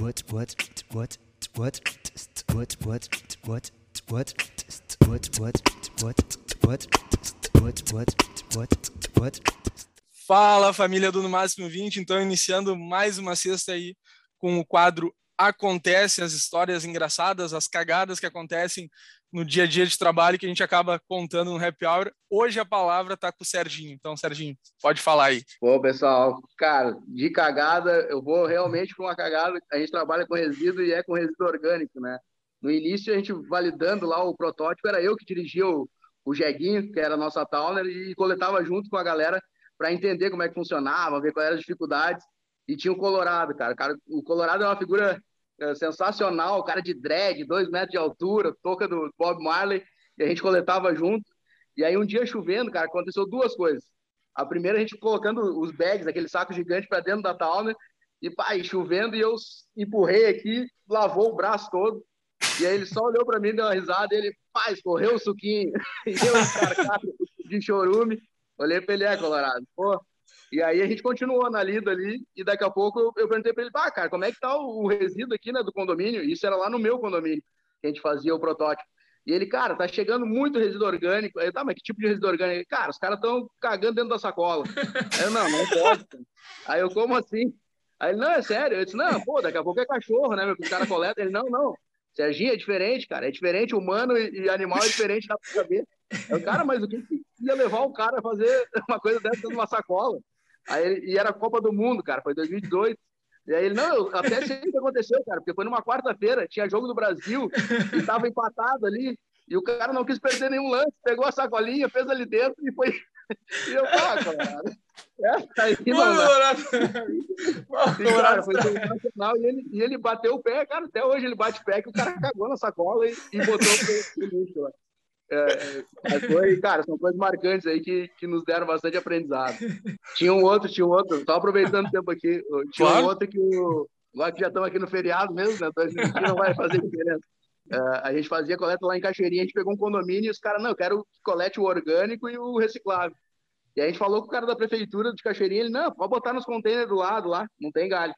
what what what what what what what what what what what what what what Fala família do No Máximo 20, então iniciando mais uma sexta aí com o quadro Acontece, as histórias engraçadas, as cagadas que acontecem no dia a dia de trabalho que a gente acaba contando no happy hour. Hoje a palavra está com o Serginho. Então, Serginho, pode falar aí. Bom, pessoal, cara, de cagada, eu vou realmente com uma cagada. A gente trabalha com resíduo e é com resíduo orgânico, né? No início, a gente validando lá o protótipo, era eu que dirigia o, o Jeguinho, que era a nossa Towner, e coletava junto com a galera para entender como é que funcionava, ver quais eram as dificuldades. E tinha o Colorado, cara. O Colorado é uma figura é, sensacional, cara de drag, dois metros de altura, toca do Bob Marley, e a gente coletava junto. E aí um dia chovendo, cara, aconteceu duas coisas. A primeira a gente colocando os bags, aquele saco gigante para dentro da Towner, e pai, chovendo e eu empurrei aqui, lavou o braço todo. E aí ele só olhou para mim, deu uma risada, e ele, pai, escorreu o suquinho. E eu encarcado de chorume. Olhei para ele, é, Colorado. Pô, e aí a gente continuou na lida ali, e daqui a pouco eu, eu perguntei para ele, ah, cara, como é que tá o, o, resíduo aqui, né, do condomínio? Isso era lá no meu condomínio, que a gente fazia o protótipo. E ele, cara, tá chegando muito resíduo orgânico. Aí, tá, mas que tipo de resíduo orgânico? Cara, os caras estão cagando dentro da sacola. Eu, não, não pode. Aí eu, como assim? Aí ele, não, é sério. Eu disse, não, pô, daqui a pouco é cachorro, né, meu? O cara coleta. Ele, não, não. Serginho é diferente, cara. É diferente, humano e, e animal é diferente, dá pra saber. Eu, cara, mas o que ia levar o cara a fazer uma coisa dessa dentro de uma sacola? Aí ele, e era a Copa do Mundo, cara, foi 2002. E aí ele, não, eu até sei o que aconteceu, cara, porque foi numa quarta-feira, tinha jogo do Brasil, e tava empatado ali, e o cara não quis perder nenhum lance, pegou a sacolinha, fez ali dentro e foi. E eu, ah, cara. É, aí não, e, cara, foi sensacional. E ele, e ele bateu o pé, cara. Até hoje ele bate o pé que o cara cagou na sacola e, e botou o lixo lá. É, foi, cara, são coisas marcantes aí que, que nos deram bastante aprendizado. Tinha um outro, tinha um outro, só aproveitando o tempo aqui, tinha claro. um outro que o. Agora que já estamos aqui no feriado mesmo, né? Então não vai fazer diferença. É, a gente fazia coleta lá em Cachoeirinha, a gente pegou um condomínio e os caras, não, eu quero que colete o orgânico e o reciclável. E a gente falou com o cara da prefeitura de Cachoeirinha, ele, não, pode botar nos containers do lado lá, não tem galho.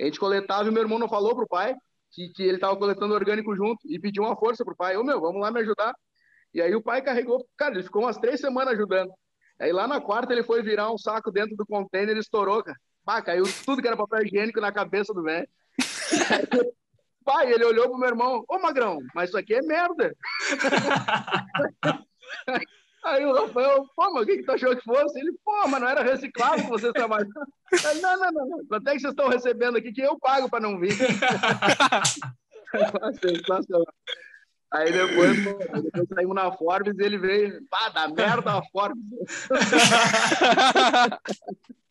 A gente coletava e meu irmão não falou pro pai que, que ele estava coletando orgânico junto e pediu uma força pro pai, ô meu, vamos lá me ajudar. E aí o pai carregou, cara, ele ficou umas três semanas ajudando. Aí lá na quarta ele foi virar um saco dentro do container e estourou, cara. Pá, caiu tudo que era papel higiênico na cabeça do velho. pai, ele olhou pro meu irmão, ô Magrão, mas isso aqui é merda. Aí o Rafael, pô, mas o que, que tu achou que fosse? Ele, pô, mas não era reciclado que vocês trabalham. Não, não, não, não. Quanto é que vocês estão recebendo aqui que eu pago para não vir? Aí depois, depois saímos na Forbes e ele veio, pá, da merda a Forbes.